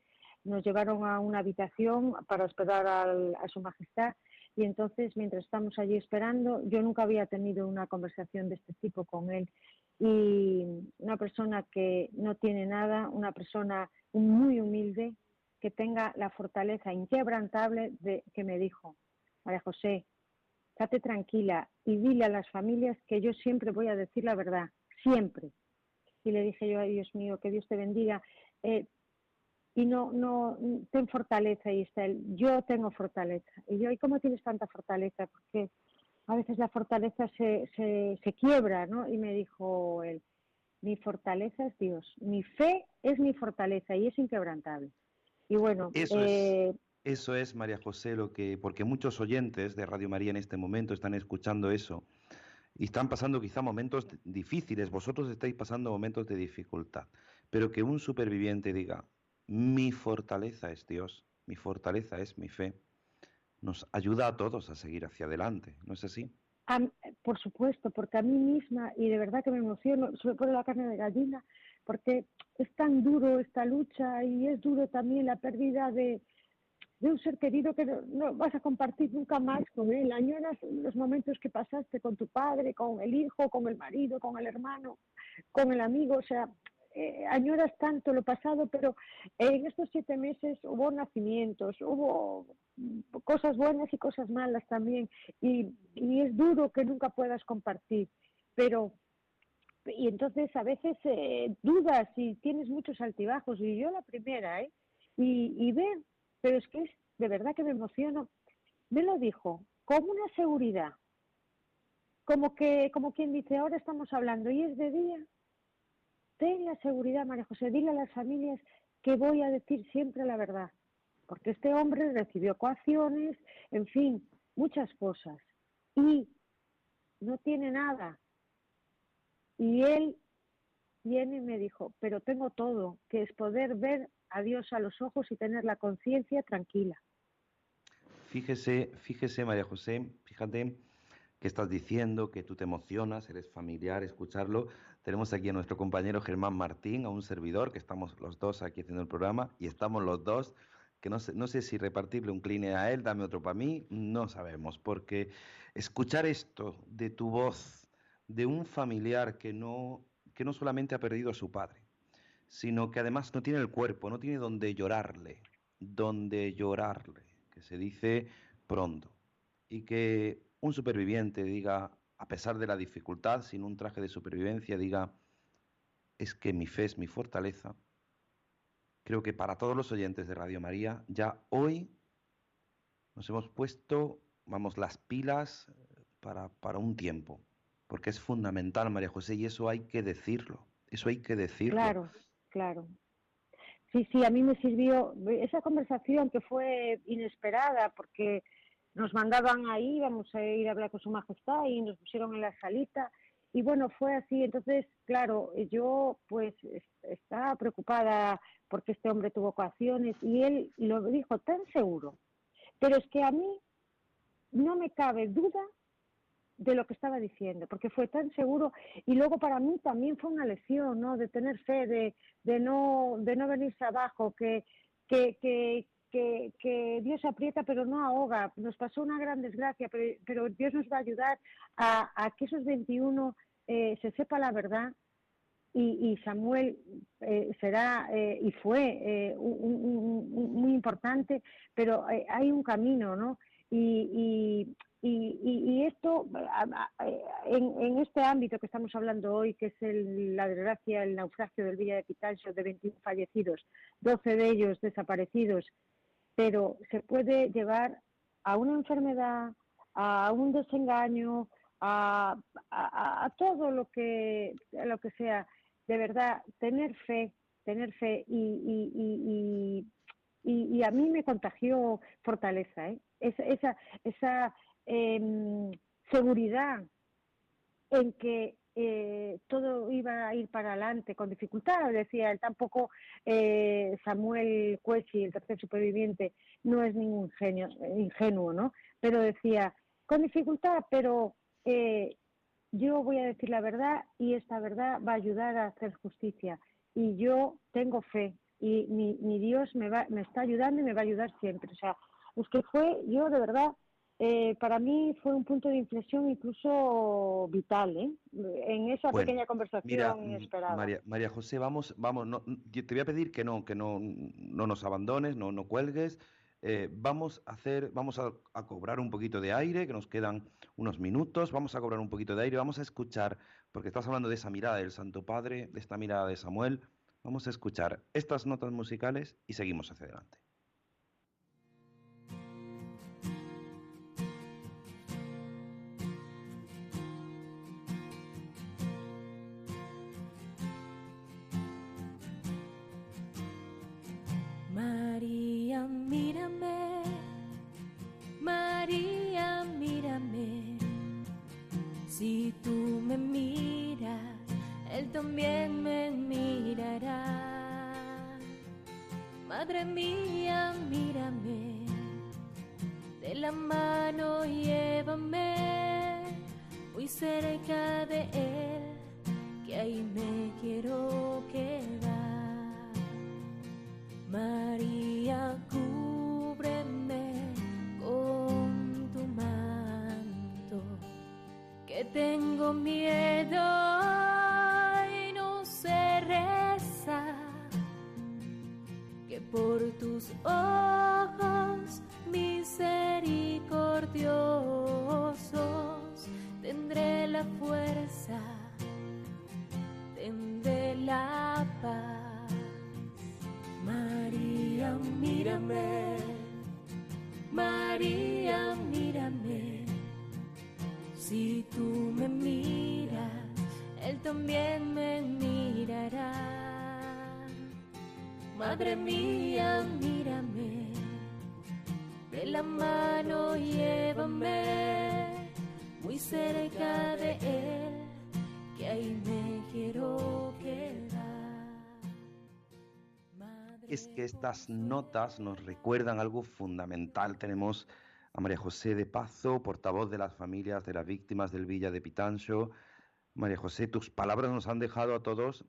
nos llevaron a una habitación para esperar a Su Majestad y entonces mientras estamos allí esperando, yo nunca había tenido una conversación de este tipo con él y una persona que no tiene nada, una persona muy humilde que tenga la fortaleza inquebrantable de que me dijo, María José, estate tranquila y dile a las familias que yo siempre voy a decir la verdad, siempre. Y le dije yo, ay Dios mío, que Dios te bendiga. Eh, y no, no, ten fortaleza. Él, yo tengo fortaleza. Y yo, ¿y cómo tienes tanta fortaleza? Porque a veces la fortaleza se, se, se quiebra, ¿no? Y me dijo él, mi fortaleza es Dios, mi fe es mi fortaleza y es inquebrantable. Y bueno, eh, eso es, María José, lo que, porque muchos oyentes de Radio María en este momento están escuchando eso y están pasando quizá momentos difíciles, vosotros estáis pasando momentos de dificultad, pero que un superviviente diga, mi fortaleza es Dios, mi fortaleza es mi fe, nos ayuda a todos a seguir hacia adelante, ¿no es así? por supuesto, porque a mí misma, y de verdad que me emociono, se me la carne de gallina, porque es tan duro esta lucha y es duro también la pérdida de, de un ser querido que no, vas a compartir nunca más con él. Añoras los momentos que pasaste con tu padre, con el hijo, con el marido, con el hermano, con el amigo, o sea, eh, añoras tanto lo pasado, pero en estos siete meses hubo nacimientos, hubo cosas buenas y cosas malas también, y, es duro que nunca puedas compartir, pero y entonces a veces eh, dudas y tienes muchos altibajos, y yo la primera, ¿eh? Y, y ver pero es que es de verdad que me emociono. Me lo dijo con una seguridad, como que, como quien dice, ahora estamos hablando y es de día. Ten la seguridad, María José, dile a las familias que voy a decir siempre la verdad, porque este hombre recibió coacciones, en fin, muchas cosas, y no tiene nada. Y él viene y me dijo, pero tengo todo, que es poder ver a Dios a los ojos y tener la conciencia tranquila. Fíjese, fíjese María José, fíjate qué estás diciendo, que tú te emocionas, eres familiar, escucharlo. Tenemos aquí a nuestro compañero Germán Martín, a un servidor, que estamos los dos aquí haciendo el programa, y estamos los dos, que no sé, no sé si repartirle un cline a él, dame otro para mí, no sabemos, porque escuchar esto de tu voz, de un familiar que no, que no solamente ha perdido a su padre, sino que además no tiene el cuerpo, no tiene donde llorarle, donde llorarle, que se dice pronto, y que un superviviente diga, a pesar de la dificultad, sin un traje de supervivencia, diga, es que mi fe es mi fortaleza. Creo que para todos los oyentes de Radio María, ya hoy nos hemos puesto, vamos, las pilas para, para un tiempo, porque es fundamental, María José, y eso hay que decirlo, eso hay que decirlo. Claro, claro. Sí, sí, a mí me sirvió esa conversación que fue inesperada, porque nos mandaban ahí, vamos a ir a hablar con su majestad y nos pusieron en la salita y bueno, fue así. Entonces, claro, yo pues estaba preocupada porque este hombre tuvo ocasiones y él lo dijo tan seguro. Pero es que a mí no me cabe duda de lo que estaba diciendo, porque fue tan seguro y luego para mí también fue una lección, ¿no? De tener fe, de, de no de no venirse abajo, que que, que, que, que, Dios aprieta pero no ahoga. Nos pasó una gran desgracia, pero, pero Dios nos va a ayudar a, que esos 21 eh, se sepa la verdad y, y Samuel eh, será eh, y fue eh, un, un, muy importante, pero eh, hay un camino, ¿no? Y, y, y esto, en, en, este ámbito que estamos hablando hoy, que es el, la desgracia, el naufragio del Villa de Pitalso de 21 fallecidos, 12 de ellos desaparecidos, pero se puede llevar a una enfermedad, a un desengaño, a, a, todo lo que, lo que sea. De verdad, tener fe, tener fe y, y, y, y, y a mí me contagió fortaleza, ¿eh? esa, esa, esa eh, seguridad en que eh, todo iba a ir para adelante con dificultad, decía él, tampoco eh, Samuel Cuechi, el tercer superviviente, no es ningún genio, ingenuo, ¿no? Pero decía, con dificultad, pero eh, yo voy a decir la verdad y esta verdad va a ayudar a hacer justicia. Y yo tengo fe y mi, mi Dios me, va, me está ayudando y me va a ayudar siempre. O sea, es que fue, yo de verdad eh, para mí fue un punto de inflexión incluso vital, ¿eh? En esa bueno, pequeña conversación mira, inesperada. María, María, José, vamos, vamos, no, te voy a pedir que no, que no, no nos abandones, no, no cuelgues. Eh, vamos a hacer, vamos a, a, cobrar un poquito de aire, que nos quedan unos minutos, vamos a cobrar un poquito de aire, vamos a escuchar, porque estás hablando de esa mirada del Santo Padre, de esta mirada de Samuel, vamos a escuchar estas notas musicales y seguimos hacia adelante. También me mirará. Madre mía, mírame, de la mano llévame muy cerca de Él, que ahí me quiero estas notas nos recuerdan algo fundamental. Tenemos a María José de Pazo, portavoz de las familias de las víctimas del Villa de Pitancho. María José, tus palabras nos han dejado a todos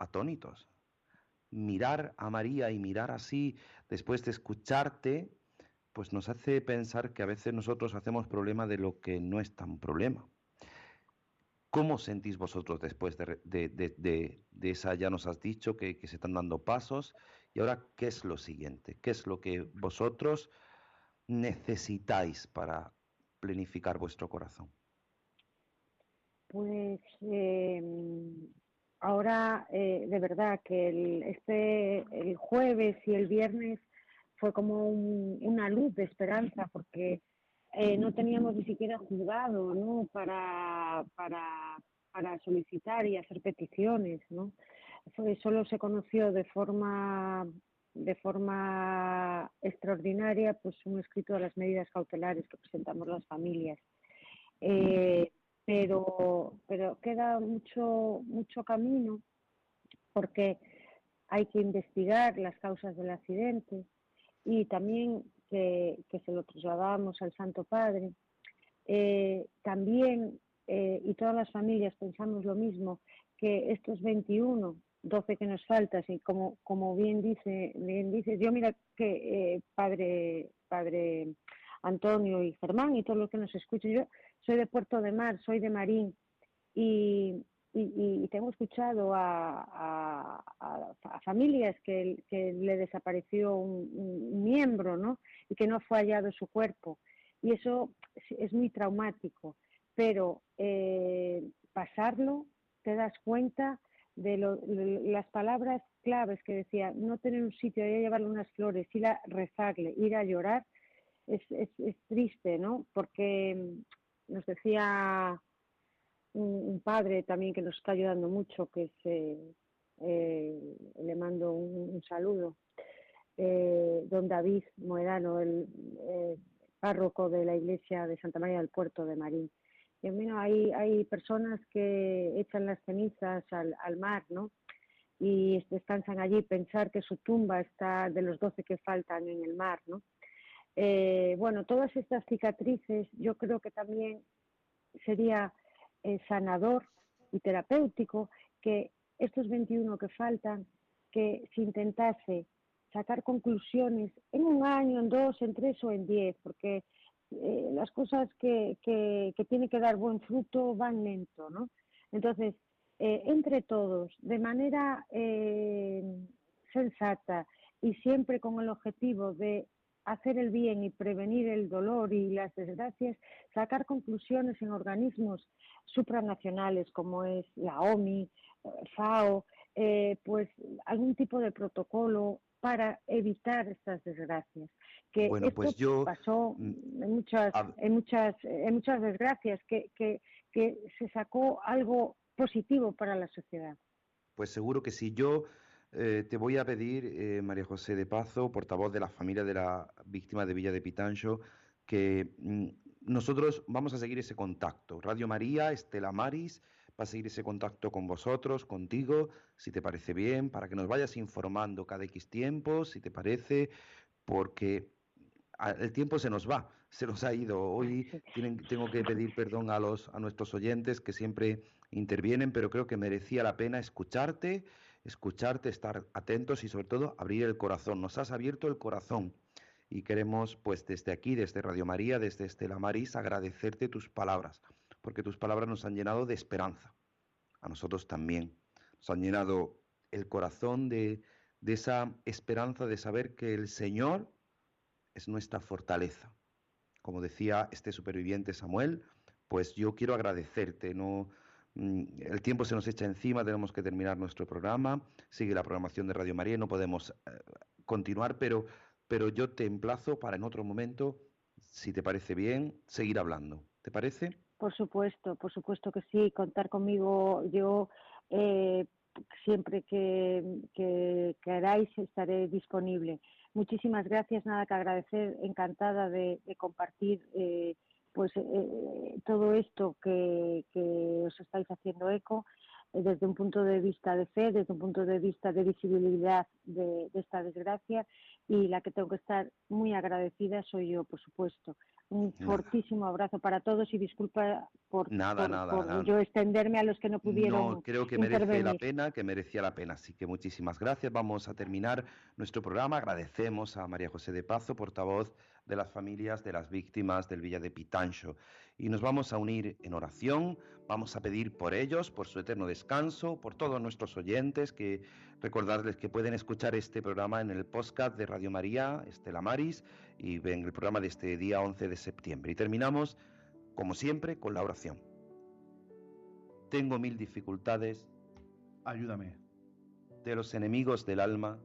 atónitos. Mirar a María y mirar así, después de escucharte, pues nos hace pensar que a veces nosotros hacemos problema de lo que no es tan problema. ¿Cómo sentís vosotros después de, esa, ya nos has dicho que, se están dando pasos? Y ahora, ¿qué es lo siguiente? ¿Qué es lo que vosotros necesitáis para planificar vuestro corazón? Pues eh, ahora, eh, de verdad, que el, este, el jueves y el viernes fue como una luz de esperanza, porque eh, no teníamos ni siquiera juzgado ¿no? para, para, para solicitar y hacer peticiones. ¿no? Solo se conoció de forma de forma extraordinaria pues un escrito de las medidas cautelares que presentamos las familias. Eh, pero, pero queda mucho, mucho camino porque hay que investigar las causas del accidente y también que, se lo trasladamos al Santo Padre. Eh, también, eh, y todas las familias pensamos lo mismo, que estos 21 12 que nos faltan y como, como bien dice, bien dices, yo mira que eh, padre, padre Antonio y Germán y todos los que nos escuchan, yo soy de Puerto de Mar, soy de Marín y, y, tengo escuchado a, a, familias que, que, le desapareció un, miembro, ¿no? Y que no fue hallado su cuerpo. Y eso es muy traumático, pero eh, pasarlo, te das cuenta de, las palabras claves que decía, no tener un sitio, ir a llevarle unas flores, ir a rezarle, ir a llorar, es, es, triste, ¿no? Porque mm, nos decía un, padre también que nos está ayudando mucho, que es, eh, eh, le mando un, saludo, eh, don David Moedano, el párroco de la iglesia de Santa María del Puerto de Marín hay, hay personas que echan las cenizas al, al mar, ¿no? Y descansan allí, pensar que su tumba está de los doce que faltan en el mar, ¿no? Eh, bueno, todas estas cicatrices yo creo que también sería eh, sanador y terapéutico que estos 21 que faltan, que se intentase sacar conclusiones en un año, en dos, en tres o en diez, porque eh, las cosas que, que, que tienen que dar buen fruto van lento, ¿no? Entonces, eh, entre todos, de manera eh, sensata y siempre con el objetivo de hacer el bien y prevenir el dolor y las desgracias, sacar conclusiones en organismos supranacionales como es la OMI, FAO, pues algún tipo de protocolo para evitar estas desgracias. Que bueno, pues yo pasó en muchas, en muchas, en muchas desgracias, que, que, que se sacó algo positivo para la sociedad. Pues seguro que sí. Yo eh, te voy a pedir, eh, María José de Pazo, portavoz de la familia de la víctima de Villa de Pitancho, que mm, nosotros vamos a seguir ese contacto. Radio María, Estela Maris, va a seguir ese contacto con vosotros, contigo, si te parece bien, para que nos vayas informando cada X tiempo, si te parece, porque el tiempo se nos va, se nos ha ido. Hoy tengo que pedir perdón a, los, a nuestros oyentes que siempre intervienen, pero creo que merecía la pena escucharte, escucharte, estar atentos y sobre todo abrir el corazón. Nos has abierto el corazón y queremos, pues desde aquí, desde Radio María, desde Estela Maris, agradecerte tus palabras porque tus palabras nos han llenado de esperanza. A nosotros también. Nos han llenado el corazón de, esa esperanza de saber que el Señor es nuestra fortaleza. Como decía este superviviente Samuel, pues yo quiero agradecerte, no mm, el tiempo se nos echa encima, tenemos que terminar nuestro programa, sigue la programación de Radio María, no podemos eh, continuar, pero, pero yo te emplazo para en otro momento, si te parece bien, seguir hablando. ¿Te parece? Por supuesto, por supuesto que sí, contar conmigo. Yo eh, siempre que, queráis estaré disponible. Muchísimas gracias, nada que agradecer, encantada de, compartir eh, pues eh, todo esto que, os estáis haciendo eco desde un punto de vista de fe, desde un punto de vista de visibilidad de, esta desgracia. Y la que tengo que estar muy agradecida soy yo, por supuesto. Un fortísimo abrazo para todos y disculpa por, Nada, por- nada, por nada. yo extenderme a los que no pudieron No, creo que merece la intervenir. pena, que merecía la pena. Así que muchísimas gracias. Vamos a terminar nuestro programa. Agradecemos a María José de Pazo, portavoz de las familias de las víctimas del Villa de Pitancho. Y nos vamos a unir en oración. Vamos a pedir por ellos, por su eterno descanso, por todos nuestros oyentes, que recordarles que pueden escuchar este programa en el podcast de Radio María, Estela Maris, y en el programa de este día 11 de septiembre. Y terminamos, como siempre, con la oración. Tengo mil dificultades Ayúdame, de los enemigos del alma,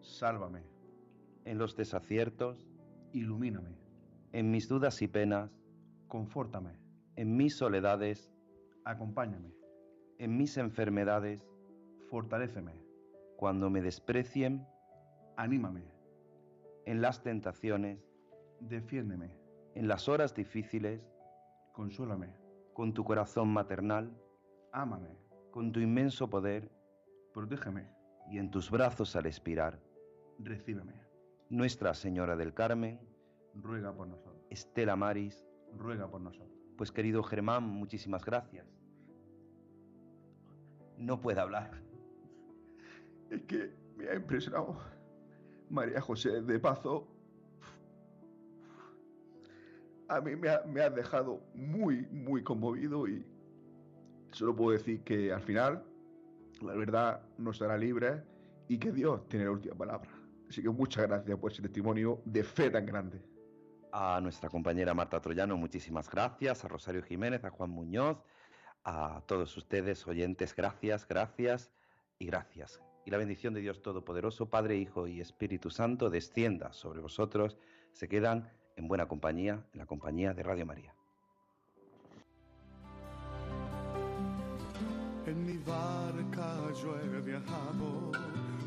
sálvame, en los desaciertos, ilumíname, en mis dudas y penas, confórtame, en mis soledades, acompáñame, en mis enfermedades, fortaléceme, cuando me desprecien, anímame, en las tentaciones, defiéndeme, en las horas difíciles, consuélame, con tu corazón maternal, ámame, con tu inmenso poder, protégeme, y en tus brazos al expirar. recíbeme, Nuestra Señora del Carmen, ruega por nosotros, Estela Maris, ruega por nosotros. pues querido Germán, muchísimas gracias. No puede hablar. <laughs> Es que me ha impresionado María José de Pazo. A mí me ha, me ha dejado muy, muy conmovido y solo puedo decir que al final la verdad nos será libre y que Dios tiene la última palabra. Así que muchas gracias por ese testimonio de fe tan grande. A nuestra compañera Marta Troyano, muchísimas gracias. A Rosario Jiménez, a Juan Muñoz, a todos ustedes, oyentes, gracias, gracias y gracias. Y la bendición de Dios Todopoderoso, Padre, Hijo y Espíritu Santo, descienda sobre vosotros. Se quedan en buena compañía, en la compañía de Radio María. En mi barca yo he viajado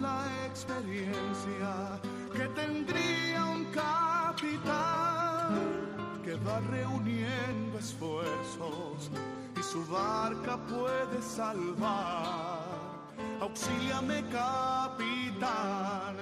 La experiencia que tendría un capitán que va reuniendo esfuerzos y su barca puede salvar. Auxíliame, capitán.